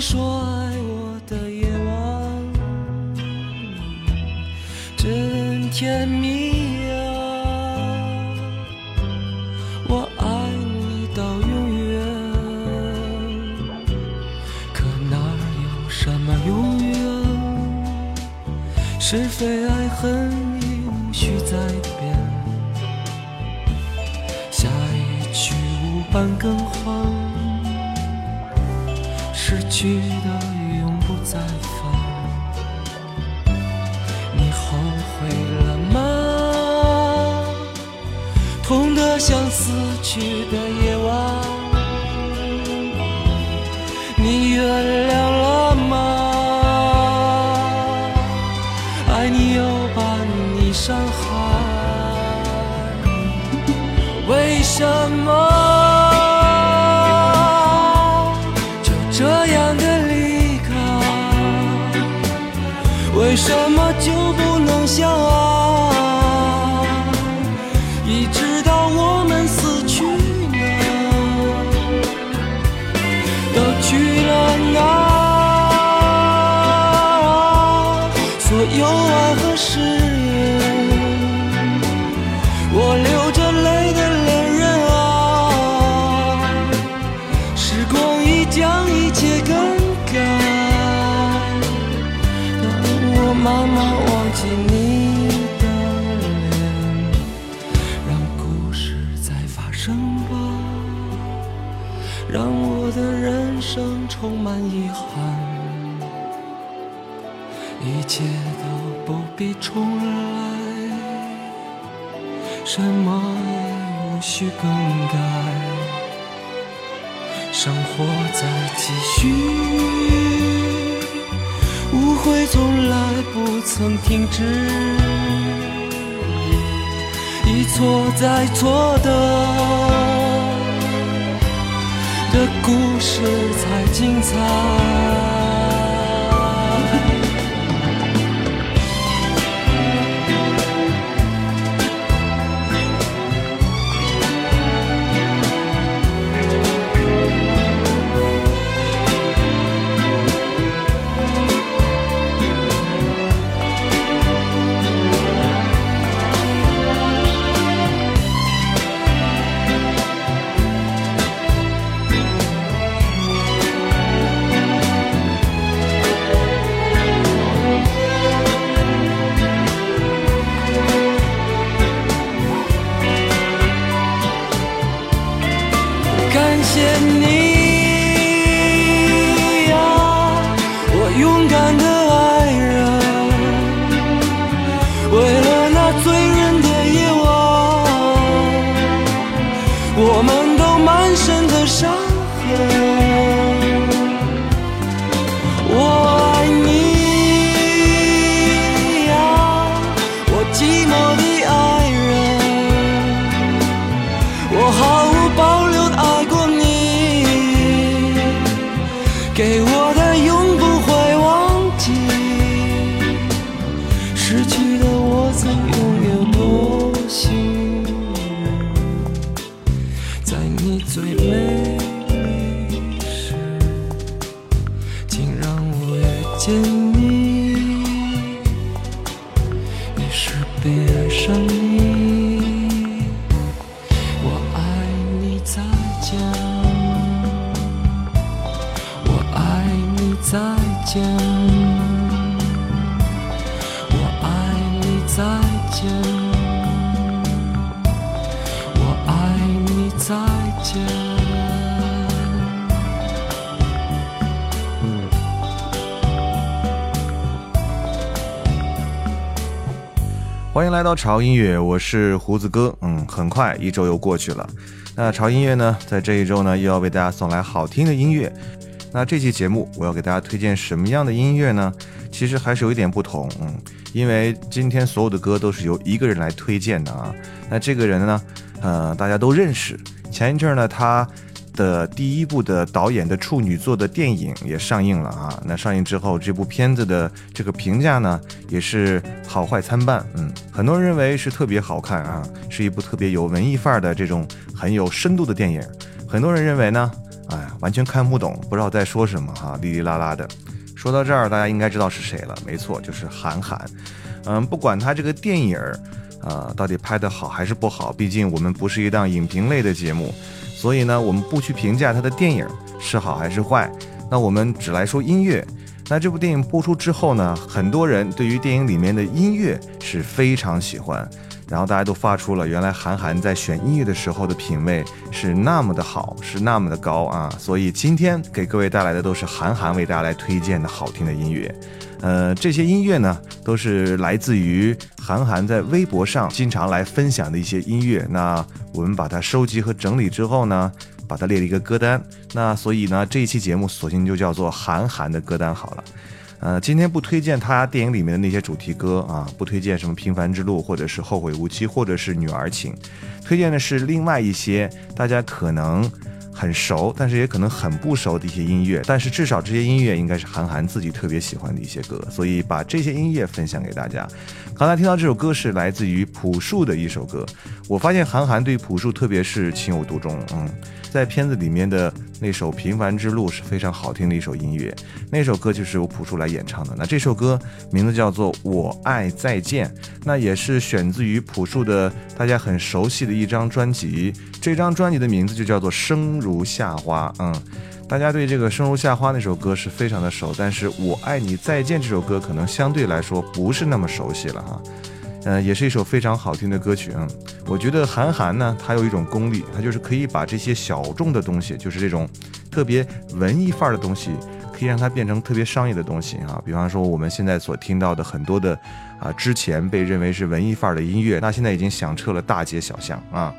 说爱我的夜晚。真甜蜜啊！我爱你到永远，可哪有什么永远？是非去的永不再返。你后悔了吗？痛得像死去的为什曾停止，一错再错的的故事才精彩。谢你。来到潮音乐，我是胡子哥。嗯，很快一周又过去了。那潮音乐呢，在这一周呢，又要为大家送来好听的音乐。那这期节目我要给大家推荐什么样的音乐呢？其实还是有一点不同。嗯，因为今天所有的歌都是由一个人来推荐的啊。那这个人呢，呃，大家都认识。前一阵呢，他。的第一部的导演的处女作的电影也上映了啊！那上映之后，这部片子的这个评价呢，也是好坏参半。嗯，很多人认为是特别好看啊，是一部特别有文艺范儿的这种很有深度的电影。很多人认为呢，哎，完全看不懂，不知道在说什么哈，哩哩啦啦的。说到这儿，大家应该知道是谁了，没错，就是韩寒。嗯，不管他这个电影儿啊到底拍得好还是不好，毕竟我们不是一档影评类的节目。所以呢，我们不去评价他的电影是好还是坏，那我们只来说音乐。那这部电影播出之后呢，很多人对于电影里面的音乐是非常喜欢，然后大家都发出了原来韩寒在选音乐的时候的品味是那么的好，是那么的高啊。所以今天给各位带来的都是韩寒为大家来推荐的好听的音乐。呃，这些音乐呢，都是来自于韩寒在微博上经常来分享的一些音乐。那我们把它收集和整理之后呢，把它列了一个歌单。那所以呢，这一期节目索性就叫做韩寒的歌单好了。呃，今天不推荐他电影里面的那些主题歌啊，不推荐什么《平凡之路》或者是《后会无期》或者是《女儿情》，推荐的是另外一些大家可能。很熟，但是也可能很不熟的一些音乐，但是至少这些音乐应该是韩寒自己特别喜欢的一些歌，所以把这些音乐分享给大家。刚才听到这首歌是来自于朴树的一首歌，我发现韩寒对朴树特别是情有独钟，嗯。在片子里面的那首《平凡之路》是非常好听的一首音乐，那首歌就是由朴树来演唱的。那这首歌名字叫做《我爱再见》，那也是选自于朴树的大家很熟悉的一张专辑。这张专辑的名字就叫做《生如夏花》。嗯，大家对这个《生如夏花》那首歌是非常的熟，但是我爱你再见这首歌可能相对来说不是那么熟悉了哈。嗯，也是一首非常好听的歌曲嗯。我觉得韩寒呢，他有一种功力，他就是可以把这些小众的东西，就是这种特别文艺范儿的东西，可以让它变成特别商业的东西啊。比方说我们现在所听到的很多的啊，之前被认为是文艺范儿的音乐，那现在已经响彻了大街小巷啊。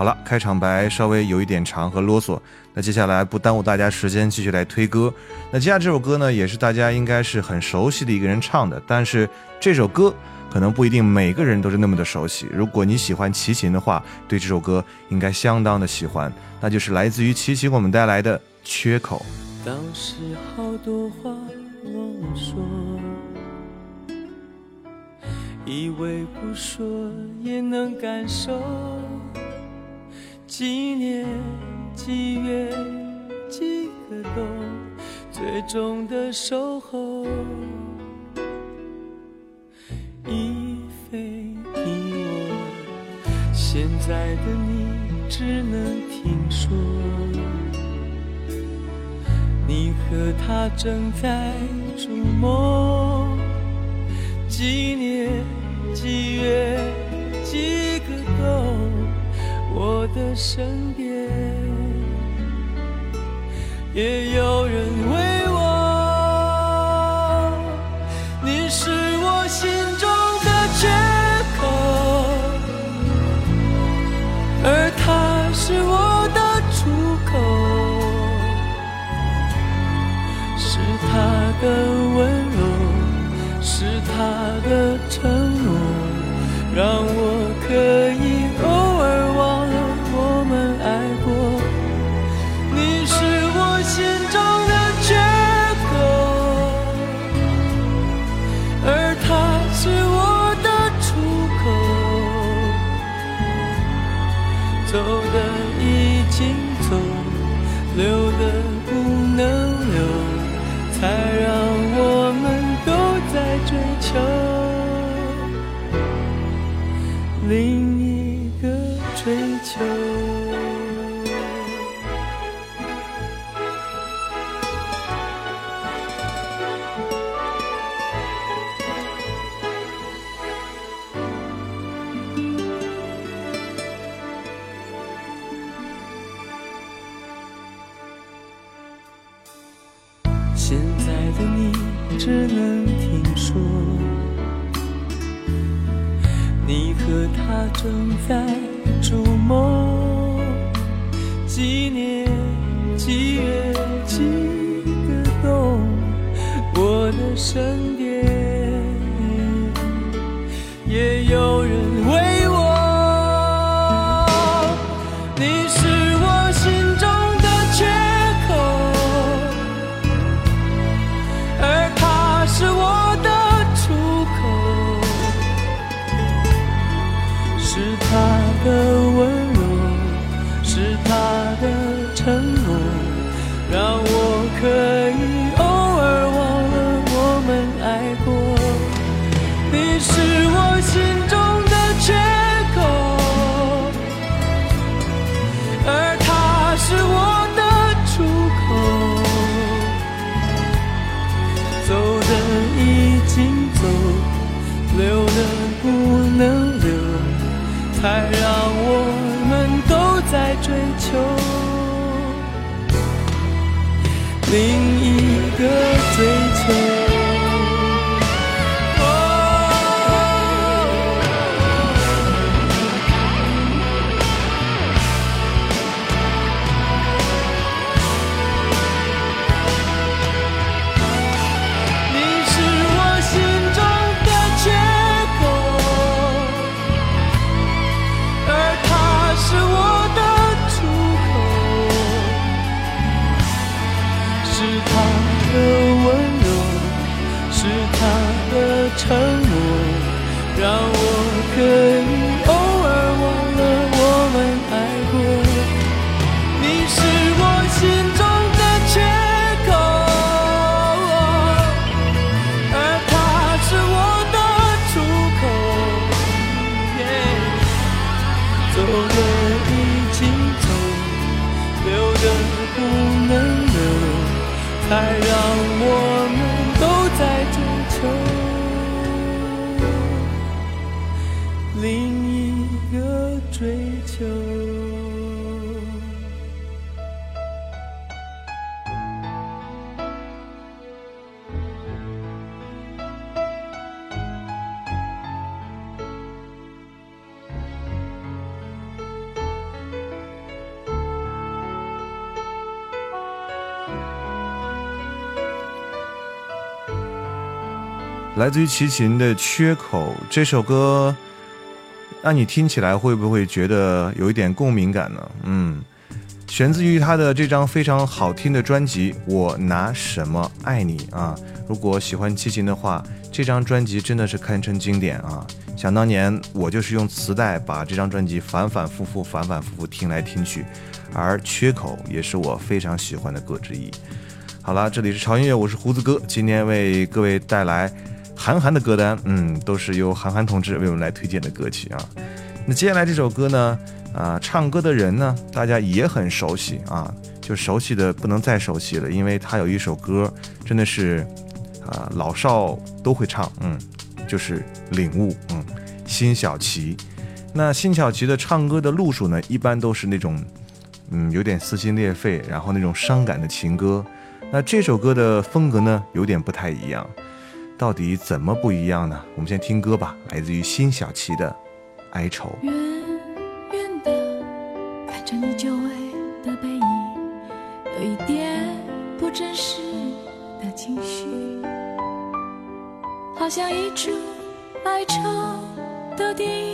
好了，开场白稍微有一点长和啰嗦，那接下来不耽误大家时间，继续来推歌。那接下来这首歌呢，也是大家应该是很熟悉的一个人唱的，但是这首歌。可能不一定每个人都是那么的熟悉。如果你喜欢齐秦的话，对这首歌应该相当的喜欢。那就是来自于齐秦我们带来的《缺口》。当时好多话忘了说，以为不说也能感受。几年几月几个冬，最终的守候。已非你我，现在的你只能听说，你和他正在筑梦，几年几月几个冬，我的身边也有人为我，你是我心中的缺口，而他。是我的出口，是他的温柔，是他的承诺，让我我们都在追求另一个追求。来自于齐秦的《缺口》这首歌，那你听起来会不会觉得有一点共鸣感呢？嗯，选自于他的这张非常好听的专辑《我拿什么爱你》啊。如果喜欢齐秦的话，这张专辑真的是堪称经典啊！想当年我就是用磁带把这张专辑反反复复、反反复复听来听去，而《缺口》也是我非常喜欢的歌之一。好了，这里是潮音乐，我是胡子哥，今天为各位带来韩寒的歌单，嗯，都是由韩寒同志为我们来推荐的歌曲啊。那接下来这首歌呢，啊，唱歌的人呢，大家也很熟悉啊，就熟悉的不能再熟悉了，因为他有一首歌真的是啊，老少都会唱，嗯，就是《领悟》，嗯，辛晓琪。那辛晓琪的唱歌的路数呢，一般都是那种，嗯，有点撕心裂肺，然后那种伤感的情歌。那这首歌的风格呢，有点不太一样，到底怎么不一样呢？我们先听歌吧，来自于辛晓琪的《哀愁》。远远的看着你久违的背影，有一点不真实的情绪，好像一出哀愁的电影，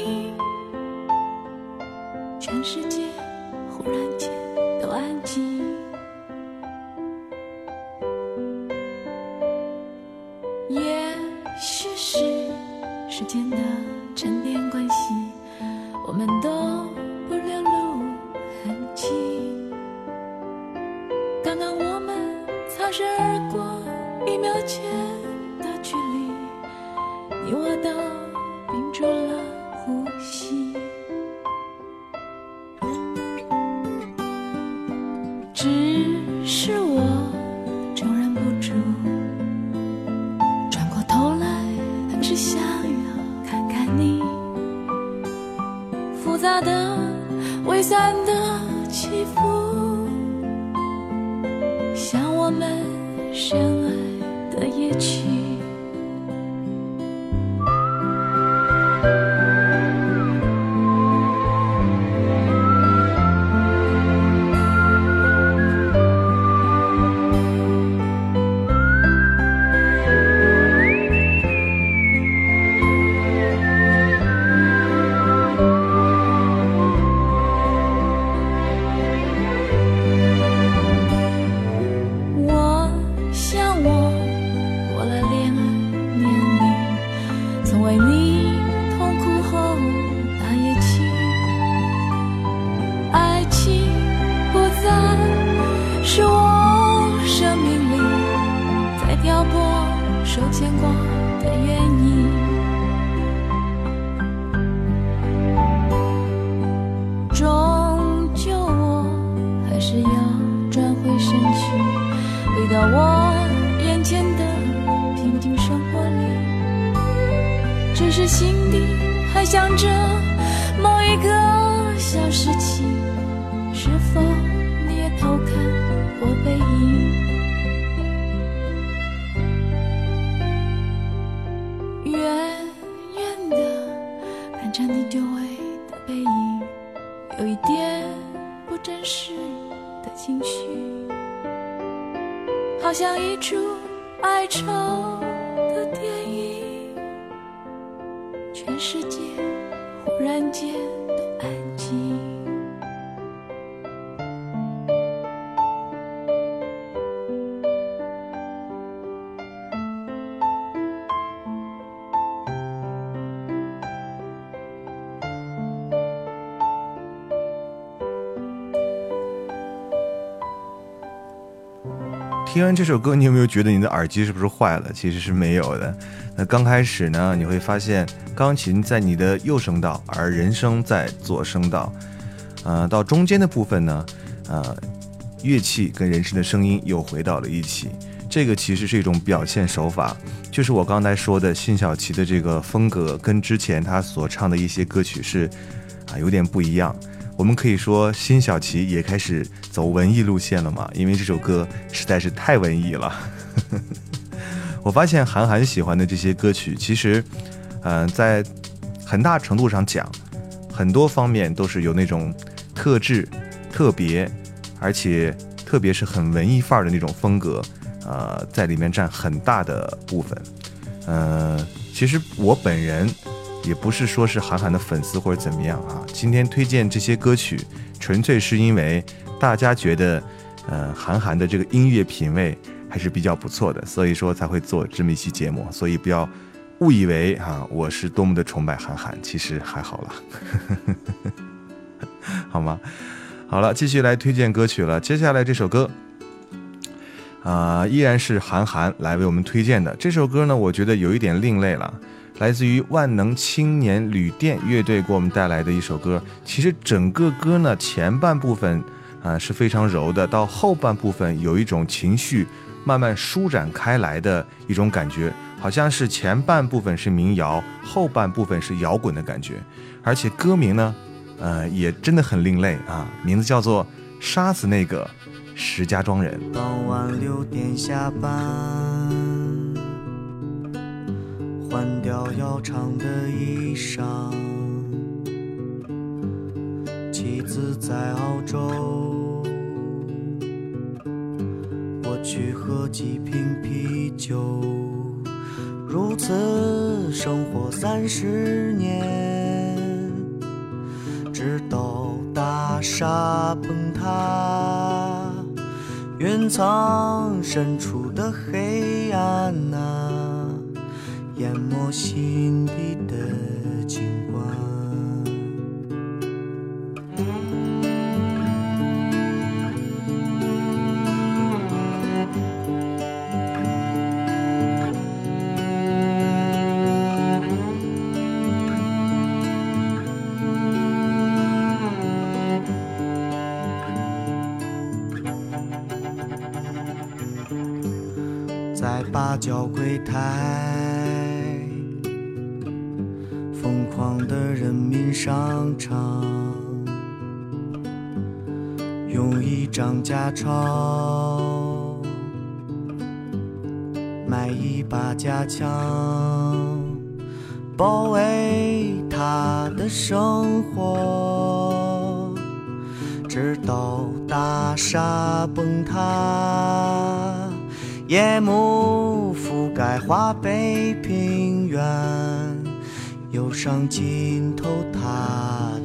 微散的起伏，像我们深爱的夜曲。听完这首歌，你有没有觉得你的耳机是不是坏了？其实是没有的。那刚开始呢，你会发现钢琴在你的右声道，而人声在左声道。呃，到中间的部分呢，呃，乐器跟人声的声音又回到了一起。这个其实是一种表现手法，就是我刚才说的辛晓琪的这个风格，跟之前她所唱的一些歌曲是啊有点不一样。我们可以说辛晓琪也开始走文艺路线了嘛，因为这首歌实在是太文艺了。我发现韩寒喜欢的这些歌曲，其实，嗯、在很大程度上讲，很多方面都是有那种特质、特别，而且特别是很文艺范儿的那种风格，呃，在里面占很大的部分。呃，其实我本人也不是说是韩寒的粉丝或者怎么样啊。今天推荐这些歌曲，纯粹是因为大家觉得，呃，韩寒的这个音乐品味还是比较不错的，所以说才会做这么一期节目。所以不要误以为啊，我是多么的崇拜韩寒，其实还好啦，好吗？好了，继续来推荐歌曲了。接下来这首歌。啊、依然是韩寒来为我们推荐的这首歌呢，我觉得有一点另类了，来自于万能青年旅店乐队给我们带来的一首歌。其实整个歌呢，前半部分啊、是非常柔的，到后半部分有一种情绪慢慢舒展开来的一种感觉，好像是前半部分是民谣，后半部分是摇滚的感觉。而且歌名呢，呃，也真的很另类啊，名字叫做《杀死那个石家庄人》。傍晚六点下班，换掉要长的衣裳。妻子在澳洲，我去喝几瓶啤酒。如此生活三十年，直到大厦崩塌。云层深处的黑暗啊，淹没心底的景观。在八角柜台，商场，用一张假钞买一把假枪，保卫他的生活，直到大厦崩塌。夜幕覆盖华北平原，忧伤尽头他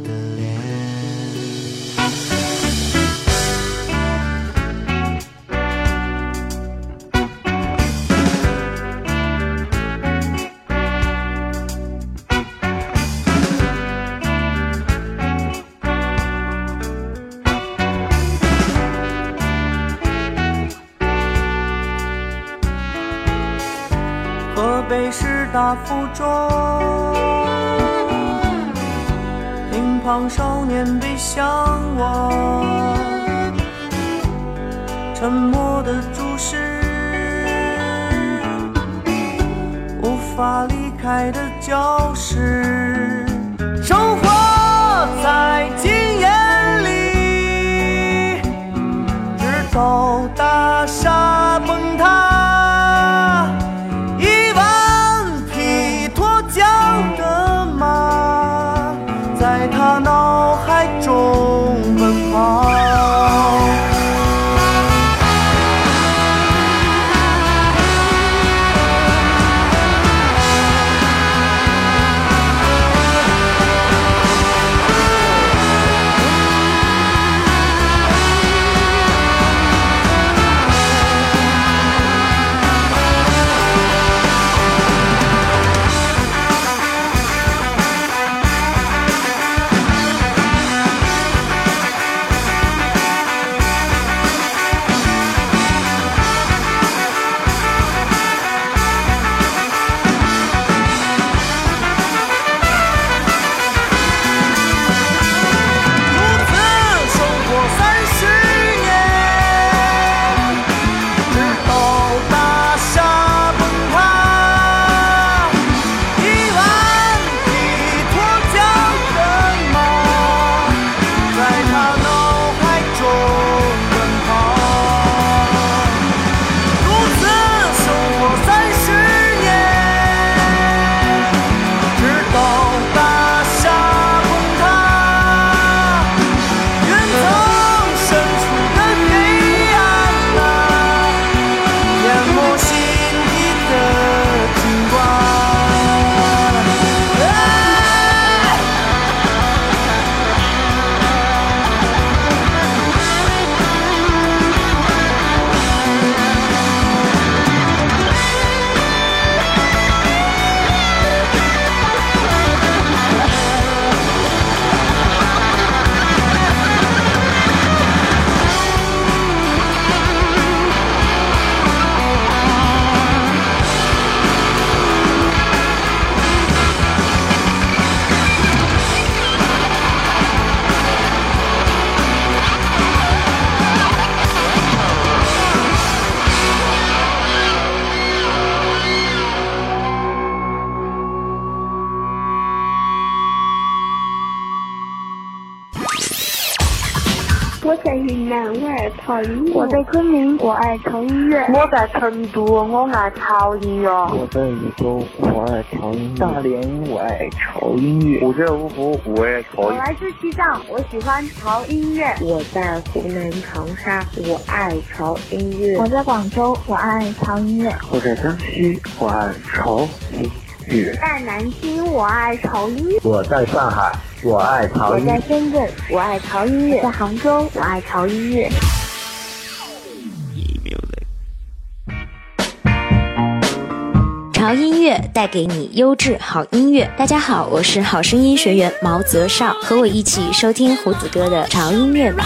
沉默的注视，无法离开的教昆明，我爱潮音乐；我在成都，我爱潮音乐；我在禹州，我爱潮音乐；大连，我爱潮音乐；我在芜湖，我爱潮音乐。我来自西藏，我喜欢潮音乐；我在湖南长沙，我爱潮音乐；我在广州，我爱潮音乐；我在江西，我爱潮音乐；在南京，我爱潮音乐；我在上海，我爱潮我音乐。在。深圳，我爱潮音乐；在杭州，我爱潮音乐。潮音乐带给你优质好音乐。大家好，我是好声音学员毛泽少，和我一起收听胡子哥的潮音乐吧。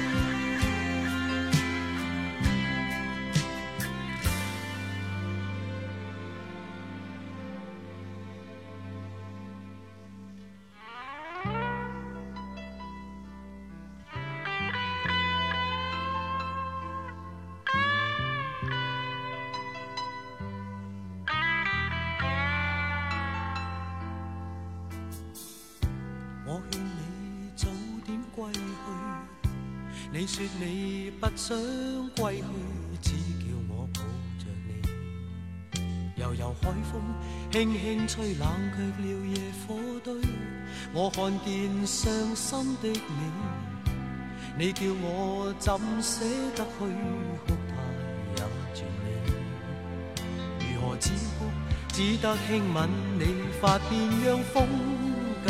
想归去，只叫我抱着你。悠悠海风轻轻吹，冷却了夜火堆。我看见伤心的你，你叫我怎舍得去哭太也绝美。如何止哭？只得轻吻你发边，让風繼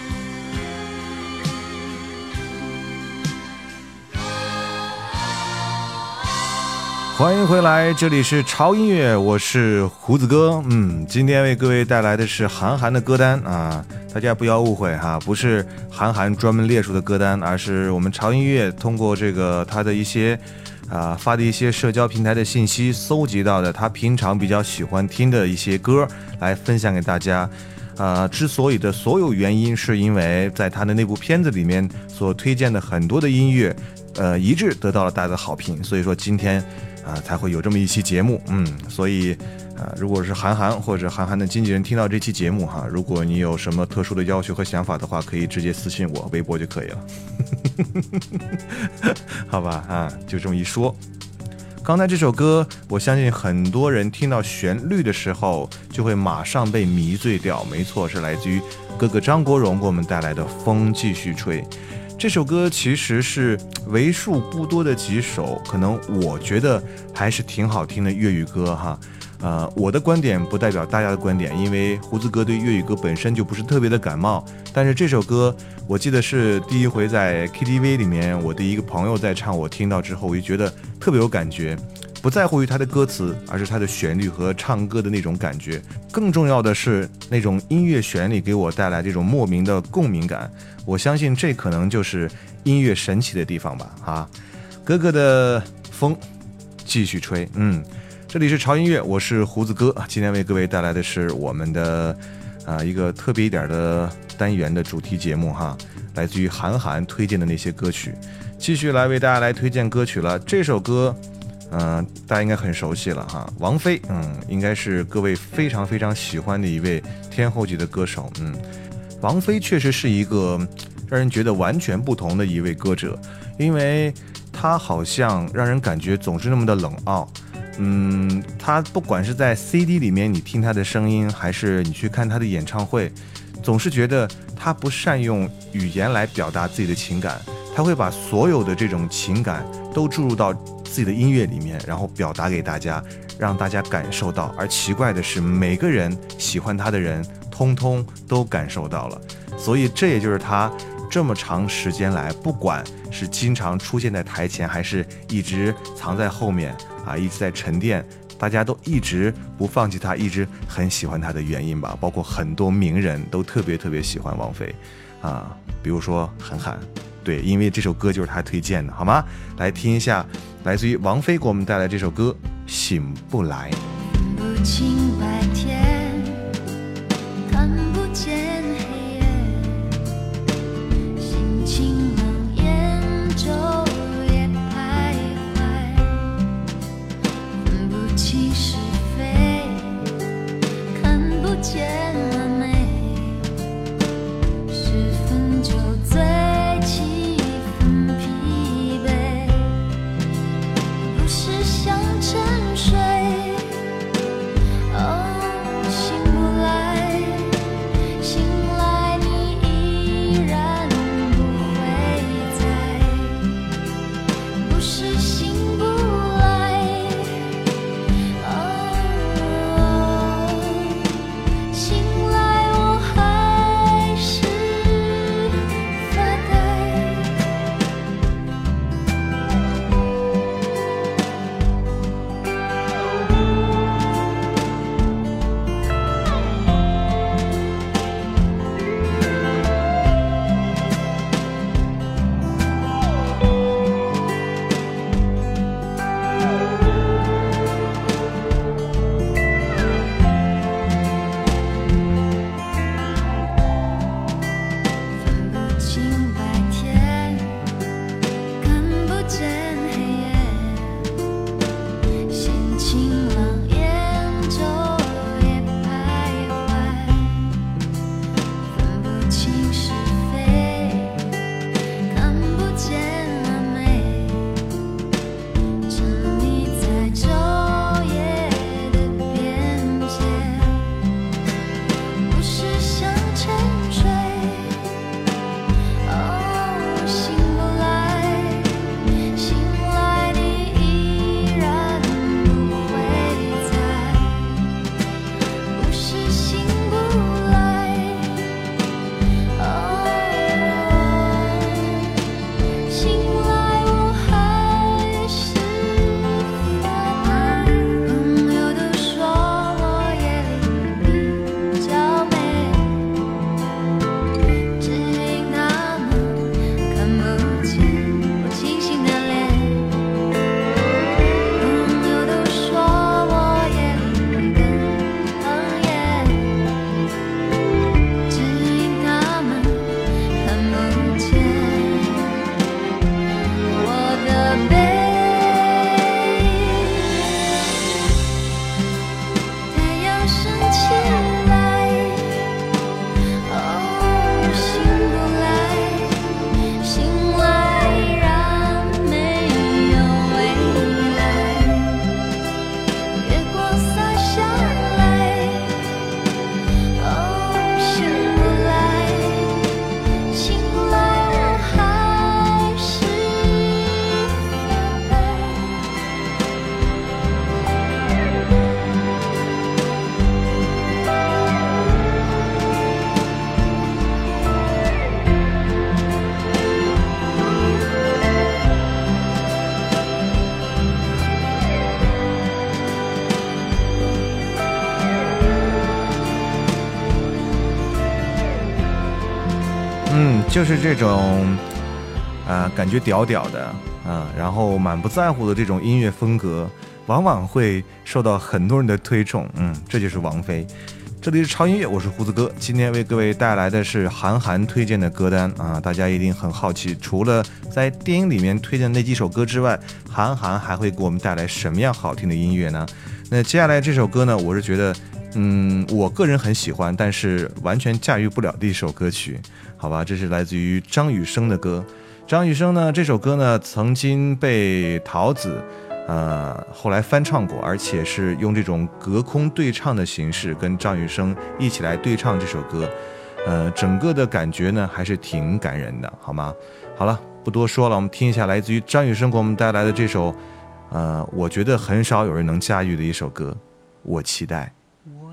欢迎回来，这里是潮音乐，我是胡子哥。嗯，今天为各位带来的是韩寒的歌单啊，大家不要误会哈，不是韩寒专门列出的歌单，而是我们潮音乐通过这个他的一些啊发的一些社交平台的信息搜集到的，他平常比较喜欢听的一些歌来分享给大家。啊，之所以的所有原因，是因为在他的那部片子里面所推荐的很多的音乐，呃，一致得到了大家的好评，所以说今天。啊，才会有这么一期节目，嗯，所以，啊，如果是韩寒或者韩寒的经纪人听到这期节目哈，如果你有什么特殊的要求和想法的话，可以直接私信我微博就可以了，好吧，啊，就这么一说。刚才这首歌，我相信很多人听到旋律的时候就会马上被迷醉掉，没错，是来自于哥哥张国荣给我们带来的《风继续吹》。这首歌其实是为数不多的几首，可能我觉得还是挺好听的粤语歌哈。呃，我的观点不代表大家的观点，因为胡子哥对粤语歌本身就不是特别的感冒。但是这首歌，我记得是第一回在 KTV 里面，我的一个朋友在唱，我听到之后我就觉得特别有感觉。不在乎于他的歌词，而是他的旋律和唱歌的那种感觉。更重要的是那种音乐旋律给我带来这种莫名的共鸣感。我相信这可能就是音乐神奇的地方吧。啊，哥哥的风继续吹。嗯，这里是潮音乐，我是胡子哥。今天为各位带来的是我们的啊一个特别一点的单元的主题节目哈，来自于韩寒推荐的那些歌曲，继续来为大家来推荐歌曲了。这首歌。嗯，大家应该很熟悉了哈，王菲，嗯，应该是各位非常非常喜欢的一位天后级的歌手，嗯，王菲确实是一个让人觉得完全不同的一位歌者，因为她好像让人感觉总是那么的冷傲，嗯，他不管是在 CD 里面你听他的声音，还是你去看他的演唱会，总是觉得他不善用语言来表达自己的情感，他会把所有的这种情感都注入到。自己的音乐里面，然后表达给大家，让大家感受到。而奇怪的是，每个人喜欢他的人，通通都感受到了。所以这也就是他这么长时间来，不管是经常出现在台前，还是一直藏在后面啊，一直在沉淀，大家都一直不放弃他，一直很喜欢他的原因吧。包括很多名人都特别特别喜欢王菲，啊，比如说韩寒。对，因为这首歌就是他推荐的，好吗？来听一下，来自于王菲给我们带来这首歌《醒不来》。不清白天，就是这种，啊、感觉屌屌的啊、然后满不在乎的这种音乐风格，往往会受到很多人的推崇。嗯，这就是王菲。这里是超音乐，我是胡子哥，今天为各位带来的是韩寒推荐的歌单啊，大家一定很好奇，除了在电影里面推荐那几首歌之外，韩寒还会给我们带来什么样好听的音乐呢？那接下来这首歌呢，我是觉得，嗯，我个人很喜欢，但是完全驾驭不了的一首歌曲，好吧，这是来自于张雨生的歌。张雨生呢，这首歌呢曾经被桃子。呃，后来翻唱过，而且是用这种隔空对唱的形式，跟张雨生一起来对唱这首歌，呃，整个的感觉呢还是挺感人的，好吗？好了，不多说了，我们听一下来自于张雨生给我们带来的这首，呃，我觉得很少有人能驾驭的一首歌，我期待。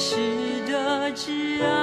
是的挚爱，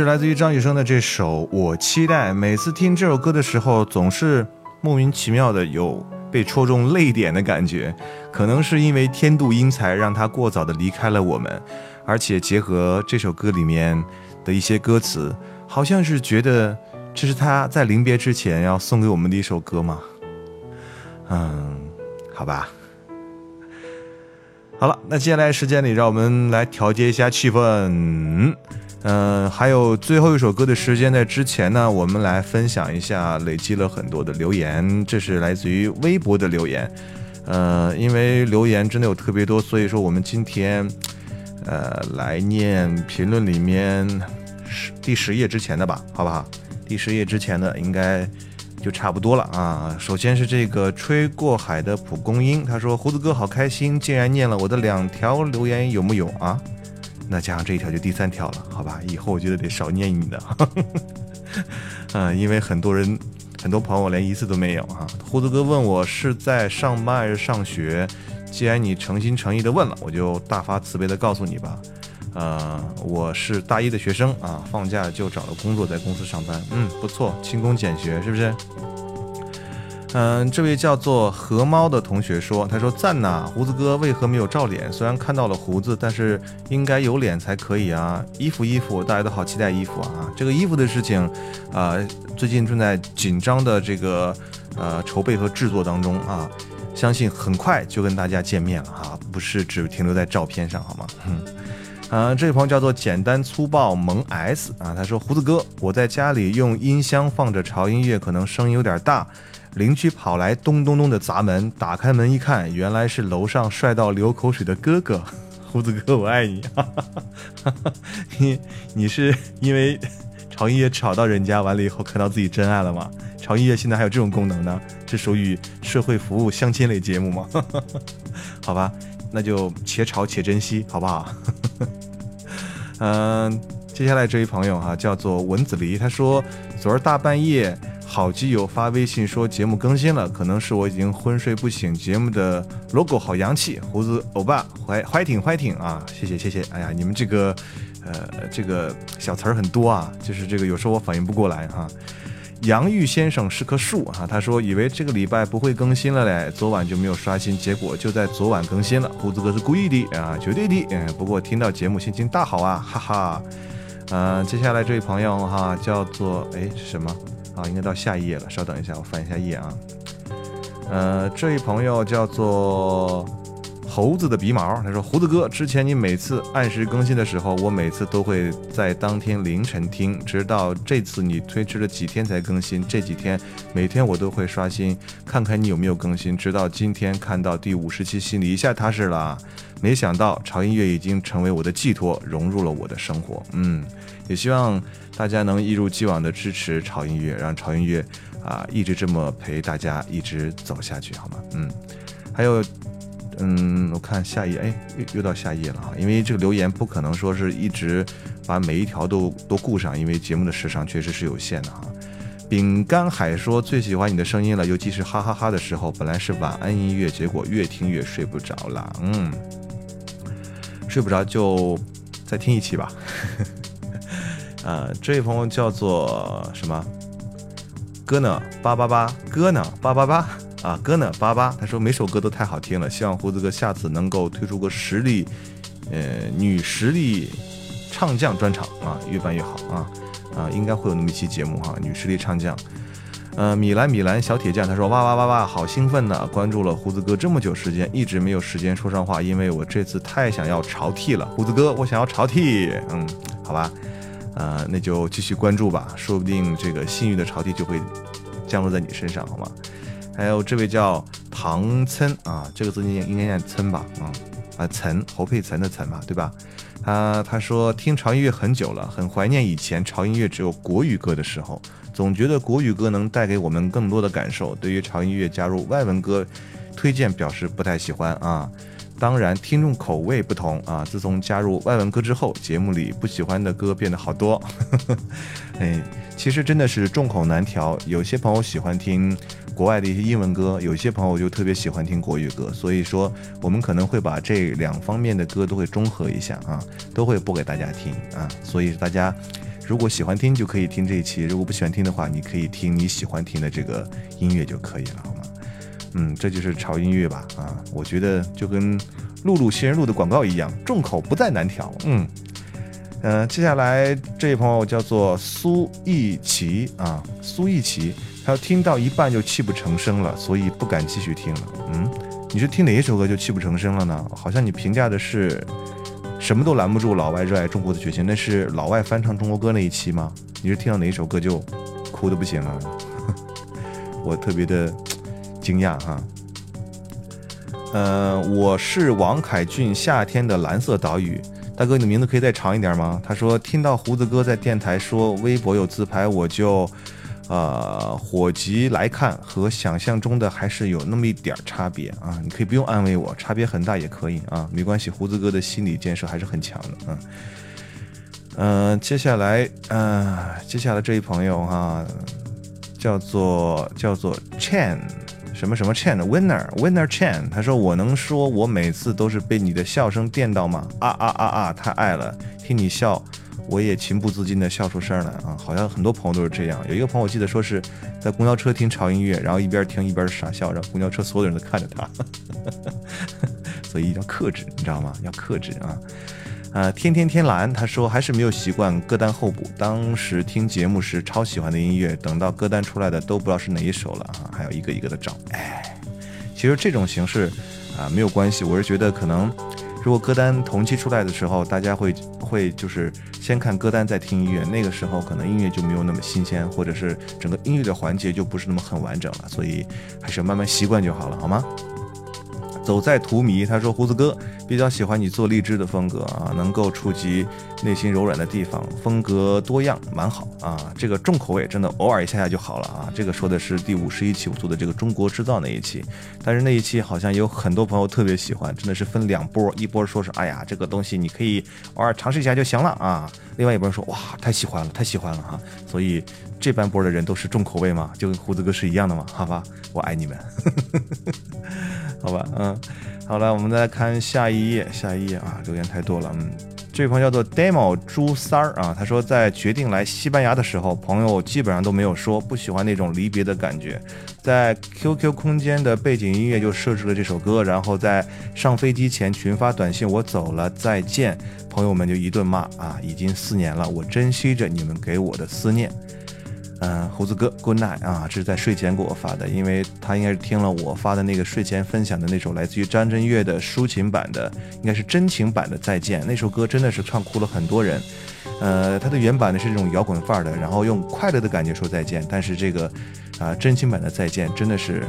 是来自于张雨生的这首《我期待》。每次听这首歌的时候，总是莫名其妙的有被戳中泪点的感觉。可能是因为天妒英才，让他过早的离开了我们，而且结合这首歌里面的一些歌词，好像是觉得这是他在临别之前要送给我们的一首歌吗？嗯，好吧。好了，那接下来时间里，让我们来调节一下气氛。嗯，还有最后一首歌的时间，在之前呢，我们来分享一下累积了很多的留言，这是来自于微博的留言。呃，因为留言真的有特别多，所以说我们今天，呃，来念评论里面十第十页之前的吧，好不好？第十页之前的应该就差不多了啊。首先是这个吹过海的蒲公英，他说胡子哥好开心，竟然念了我的两条留言，有木有啊？那加上这一条就第三条了，好吧？以后我觉得得少念你的，嗯，因为很多人、很多朋友连一次都没有哈。胡子哥问我是在上班还是上学，既然你诚心诚意的问了，我就大发慈悲的告诉你吧。呃，我是大一的学生啊，放假就找了工作，在公司上班，嗯，不错，勤工俭学，是不是？嗯，这位叫做河猫的同学说：“他说赞呐，胡子哥为何没有照脸？虽然看到了胡子，但是应该有脸才可以啊！衣服衣服，大家都好期待衣服啊！这个衣服的事情，啊，最近正在紧张的这个呃筹备和制作当中啊，相信很快就跟大家见面了哈，不是只停留在照片上好吗？嗯，啊，这位朋友叫做简单粗暴萌 S 啊，他说胡子哥，我在家里用音箱放着潮音乐，可能声音有点大。”邻居跑来，咚咚咚的砸门。打开门一看，原来是楼上帅到流口水的哥哥，胡子哥，我爱你。哈哈哈你你是因为潮音乐吵到人家，完了以后看到自己真爱了吗？潮音乐现在还有这种功能呢？这属于社会服务相亲类节目吗？好吧，那就且吵且珍惜，好不好？嗯，接下来这位朋友哈，叫做文子梨，他说昨儿大半夜。好基友发微信说节目更新了，可能是我已经昏睡不醒。节目的 logo 好洋气，胡子欧巴怀怀挺怀挺啊！谢谢谢谢。哎呀，你们这个呃这个小词儿很多啊，就是这个有时候我反应不过来哈。杨玉先生是棵树啊，他说以为这个礼拜不会更新了嘞，昨晚就没有刷新，结果就在昨晚更新了。胡子哥是故意的啊，绝对的。嗯，不过听到节目心情大好啊，哈哈。嗯，接下来这位朋友哈叫做哎什么？啊，应该到下一页了，稍等一下，我翻一下页啊。呃，这位朋友叫做猴子的鼻毛，他说：“胡子哥，之前你每次按时更新的时候，我每次都会在当天凌晨听，直到这次你推迟了几天才更新，这几天每天我都会刷新，看看你有没有更新，直到今天看到第五十期，心里一下踏实了。没想到潮音乐已经成为我的寄托，融入了我的生活。嗯，也希望。”大家能一如既往的支持潮音乐，让潮音乐啊一直这么陪大家一直走下去，好吗？嗯，还有，嗯，我看下一页，哎，又又到下一页了哈，因为这个留言不可能说是一直把每一条都都顾上，因为节目的时长确实是有限的哈。饼干海说最喜欢你的声音了，尤其是哈哈哈的时候，本来是晚安音乐，结果越听越睡不着了，嗯，睡不着就再听一期吧。呃，这位朋友叫做什么？哥呢？八八八，哥呢？八八八啊，哥呢？八八。他说每首歌都太好听了，希望胡子哥下次能够推出个实力，呃，女实力唱将专场啊，越办越好啊啊，应该会有那么一期节目哈，女实力唱将。呃，米兰米兰小铁匠他说哇哇哇哇，好兴奋呢！关注了胡子哥这么久时间，一直没有时间说上话，因为我这次太想要潮 T 了。胡子哥，我想要潮 T，嗯，好吧。呃，那就继续关注吧，说不定这个幸运的朝替就会降落在你身上，好吗？还有这位叫唐岑啊，这个字念应该念岑吧？啊啊，岑侯佩岑的岑嘛，对吧？他他说听潮音乐很久了，很怀念以前潮音乐只有国语歌的时候，总觉得国语歌能带给我们更多的感受。对于潮音乐加入外文歌，推荐表示不太喜欢啊。当然，听众口味不同啊。自从加入外文歌之后，节目里不喜欢的歌变得好多。哎，其实真的是众口难调。有些朋友喜欢听国外的一些英文歌，有些朋友就特别喜欢听国语歌。所以说，我们可能会把这两方面的歌都会中和一下啊，都会播给大家听啊。所以大家。如果喜欢听就可以听这一期，如果不喜欢听的话，你可以听你喜欢听的这个音乐就可以了，好吗？嗯，这就是潮音乐吧？啊，我觉得就跟露露新人露的广告一样，众口不再难调。嗯，呃，接下来这位朋友叫做苏艺奇啊，苏艺奇，他听到一半就泣不成声了，所以不敢继续听了。嗯，你是听哪一首歌就泣不成声了呢？好像你评价的是什么都拦不住老外热爱中国的决心，那是老外翻唱中国歌那一期吗？你是听到哪一首歌就哭的不行了？我特别的。惊讶哈，呃，我是王凯俊，夏天的蓝色岛屿，大哥，你的名字可以再长一点吗？他说听到胡子哥在电台说微博有自拍，我就，呃，火急来看，和想象中的还是有那么一点差别啊，你可以不用安慰我，差别很大也可以啊，没关系，胡子哥的心理建设还是很强的，嗯，嗯，接下来，嗯，接下来这位朋友哈，叫做叫做 Chan。什么什么 Chan Winner Winner Chan，他说我能说我每次都是被你的笑声电到吗？啊啊啊啊！太爱了，听你笑，我也情不自禁的笑出声来啊！好像很多朋友都是这样。有一个朋友记得说是在公交车听潮音乐，然后一边听一边傻笑，然后公交车所有的人都看着他，所以要克制，你知道吗？要克制啊！呃，天天天蓝，他说还是没有习惯歌单候补。当时听节目时超喜欢的音乐，等到歌单出来的都不知道是哪一首了啊，还要一个一个的找。哎，其实这种形式啊没有关系，我是觉得可能如果歌单同期出来的时候，大家会会就是先看歌单再听音乐，那个时候可能音乐就没有那么新鲜，或者是整个音乐的环节就不是那么很完整了，所以还是慢慢习惯就好了，好吗？走在荼蘼，他说胡子哥比较喜欢你做励志的风格啊，能够触及内心柔软的地方，风格多样，蛮好啊。这个重口味真的偶尔一下下就好了啊。这个说的是第五十一期我做的这个中国制造那一期，但是那一期好像有很多朋友特别喜欢，真的是分两波，一波说是哎呀这个东西你可以偶尔尝试一下就行了啊，另外一波说哇太喜欢了太喜欢了哈，所以这半波的人都是重口味嘛，就跟胡子哥是一样的嘛，好吧，我爱你们。好吧，嗯，好了，我们再看下一页，下一页啊，留言太多了，嗯，这位朋友叫做 demo 朱三儿啊，他说在决定来西班牙的时候，朋友基本上都没有说不喜欢那种离别的感觉，在 QQ 空间的背景音乐就设置了这首歌，然后在上飞机前群发短信，我走了，再见，朋友们就一顿骂啊，已经四年了，我珍惜着你们给我的思念。嗯，胡子哥，Good night 啊，这是在睡前给我发的，因为他应该是听了我发的那个睡前分享的那首来自于张震岳的抒情版的，应该是真情版的《再见》那首歌，真的是唱哭了很多人。呃，它的原版呢是这种摇滚范儿的，然后用快乐的感觉说再见，但是这个啊真情版的《再见》真的是，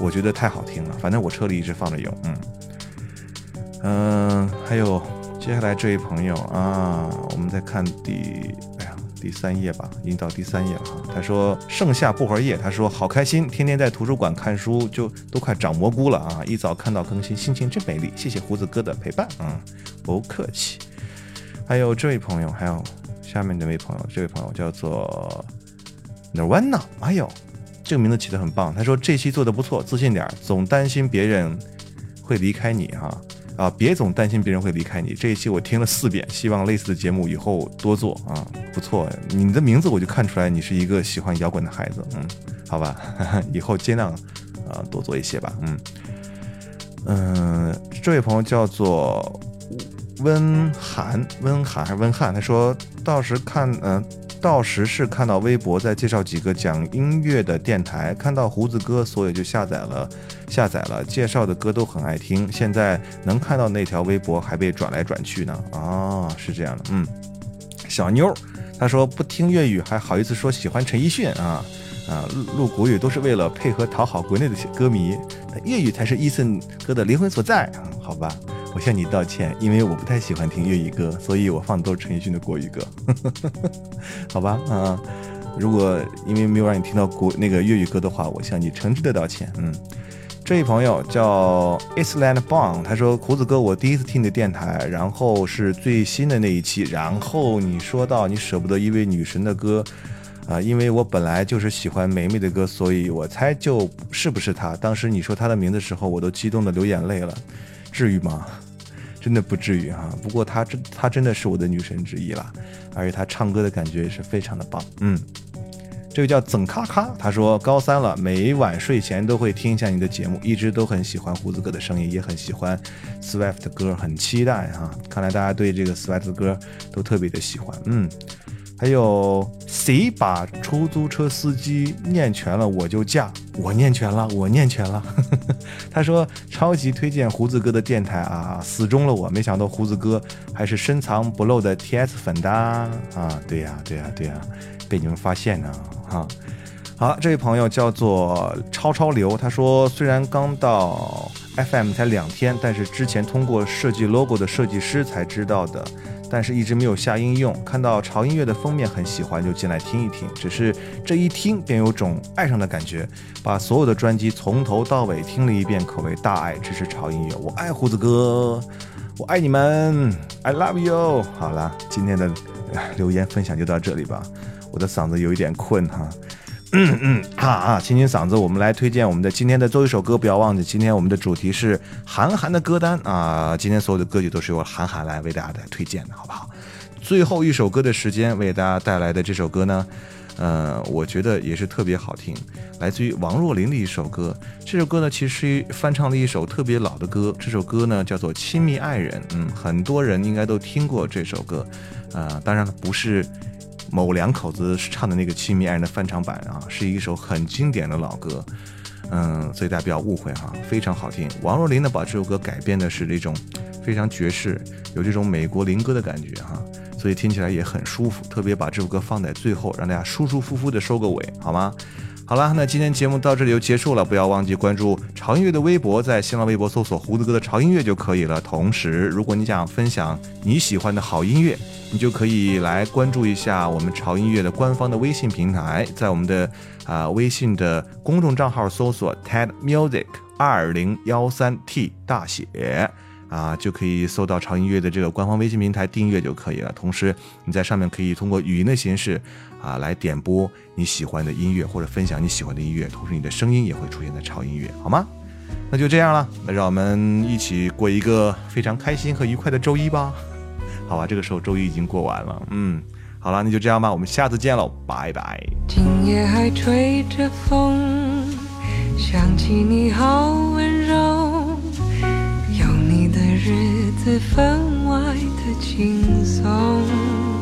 我觉得太好听了，反正我车里一直放着有，嗯嗯，还有接下来这位朋友啊，我们再看第。第三页吧，已经到第三页了哈。他说盛夏薄荷叶，他说好开心，天天在图书馆看书，就都快长蘑菇了啊！一早看到更新，心情真美丽。谢谢胡子哥的陪伴，嗯，不客气。还有这位朋友，还有下面这位朋友，这位朋友叫做 Nirvana，哎呦，这个名字起得很棒。他说这期做的不错，自信点，总担心别人会离开你哈。啊，啊别总担心别人会离开你。这一期我听了四遍，希望类似的节目以后多做啊，不错。你的名字我就看出来你是一个喜欢摇滚的孩子，嗯，好吧，以后尽量啊多做一些吧，嗯嗯。这位朋友叫做温寒，温寒还是温汉？他说到时看，嗯。到时是看到微博在介绍几个讲音乐的电台，看到胡子哥，所以就下载了，下载了，介绍的歌都很爱听。现在能看到那条微博还被转来转去呢，啊，是这样的，嗯，小妞，他说不听粤语还好意思说喜欢陈奕迅啊啊，录国语都是为了配合讨好国内的歌迷，粤语才是伊森哥的灵魂所在，好吧。我向你道歉，因为我不太喜欢听粤语歌，所以我放的都是陈奕迅的国语歌，好吧？啊，如果因为没有让你听到国那个粤语歌的话，我向你诚挚的道歉。嗯，这位朋友叫 Island Bong，他说：“胡子哥，我第一次听你的电台，然后是最新的那一期，然后你说到你舍不得一位女神的歌，啊，因为我本来就是喜欢梅梅的歌，所以我猜就是不是她。当时你说她的名字的时候，我都激动的流眼泪了。”至于吗？真的不至于哈。不过她真她真的是我的女神之一啦，而且她唱歌的感觉也是非常的棒。嗯，这位叫曾咔咔，他说高三了，每晚睡前都会听一下你的节目，一直都很喜欢胡子哥的声音，也很喜欢 Swift 的歌，很期待哈。看来大家对这个 Swift 的歌都特别的喜欢。嗯。还有谁把出租车司机念全了我就嫁？我念全了，我念全了。他说超级推荐胡子哥的电台啊，死忠了我。没想到胡子哥还是深藏不露的 TS 粉的啊！对呀，对呀，对呀，被你们发现呢哈。好，这位朋友叫做超超流，他说虽然刚到 FM 才两天，但是之前通过设计 logo 的设计师才知道的。但是一直没有下应用，看到潮音乐的封面很喜欢，就进来听一听。只是这一听便有种爱上的感觉，把所有的专辑从头到尾听了一遍，可谓大爱。支持潮音乐，我爱胡子哥，我爱你们，I love you。好了，今天的留言分享就到这里吧，我的嗓子有一点困哈。嗯嗯啊啊，清清嗓子，我们来推荐我们的今天的最后一首歌。不要忘记，今天我们的主题是韩寒的歌单啊。今天所有的歌曲都是由韩寒来为大家来推荐的，好不好？最后一首歌的时间，为大家带来的这首歌呢，呃，我觉得也是特别好听，来自于王若琳的一首歌。这首歌呢，其实翻唱了一首特别老的歌。这首歌呢，叫做《亲密爱人》。嗯，很多人应该都听过这首歌，啊，当然，不是。某两口子唱的那个《亲密爱人》的翻唱版啊，是一首很经典的老歌，嗯，所以大家不要误会哈，非常好听。王若琳呢，把这首歌改编的是那种非常爵士，有这种美国灵歌的感觉哈，所以听起来也很舒服。特别把这首歌放在最后，让大家舒舒服服的收个尾，好吗？好了，那今天节目到这里就结束了。不要忘记关注潮音乐的微博，在新浪微博搜索“胡子哥的潮音乐”就可以了。同时，如果你想分享你喜欢的好音乐，你就可以来关注一下我们潮音乐的官方的微信平台，在我们的啊微信的公众账号搜索 “TED Music 二零幺三 T 大写”，啊就可以搜到潮音乐的这个官方微信平台订阅就可以了。同时，你在上面可以通过语音的形式。啊，来点播你喜欢的音乐，或者分享你喜欢的音乐，同时你的声音也会出现在潮音乐，好吗？那就这样了，那让我们一起过一个非常开心和愉快的周一吧。好吧，这个时候周一已经过完了，嗯，好了，那就这样吧，我们下次见喽，拜拜。今夜还吹着风，想起你好温柔，有你的日子分外的轻松。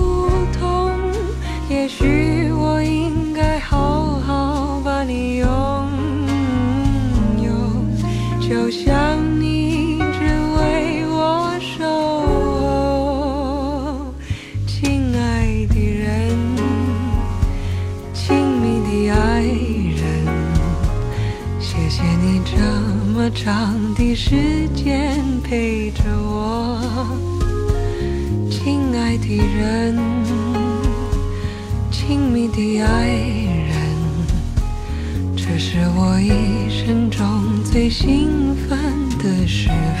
就像你只为我守候，亲爱的人，亲密的爱人，谢谢你这么长的时间陪着我，亲爱的人。亲密的爱人，这是我一生中最兴是。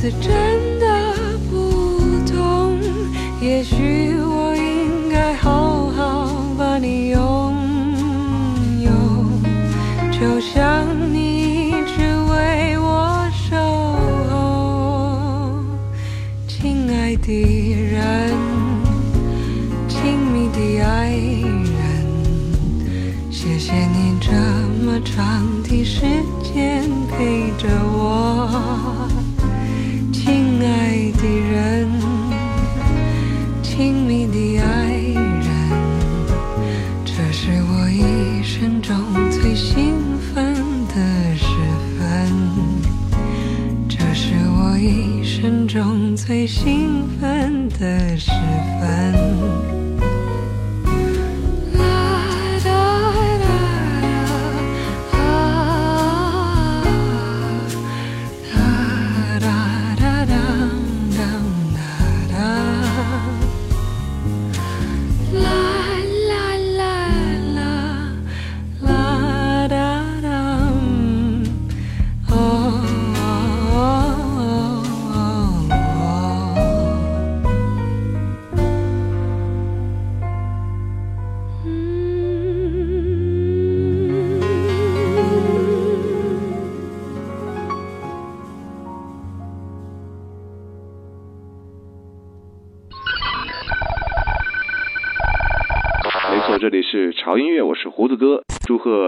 次真的不懂，也许中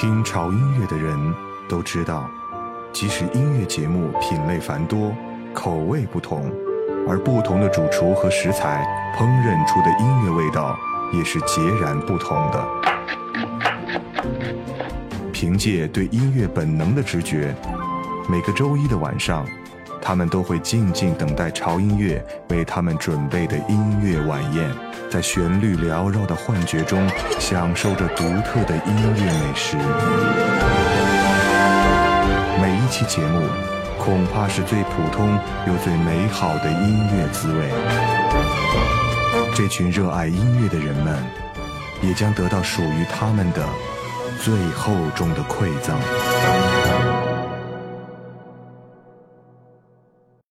听潮音乐的人都知道，即使音乐节目品类繁多，口味不同，而不同的主厨和食材烹饪出的音乐味道也是截然不同的。凭借对音乐本能的直觉，每个周一的晚上，他们都会静静等待潮音乐为他们准备的音乐晚宴，在旋律缭绕的幻觉中，享受着独特的音乐美食。每一期节目，恐怕是最普通又最美好的音乐滋味。这群热爱音乐的人们，也将得到属于他们的最厚重的馈赠。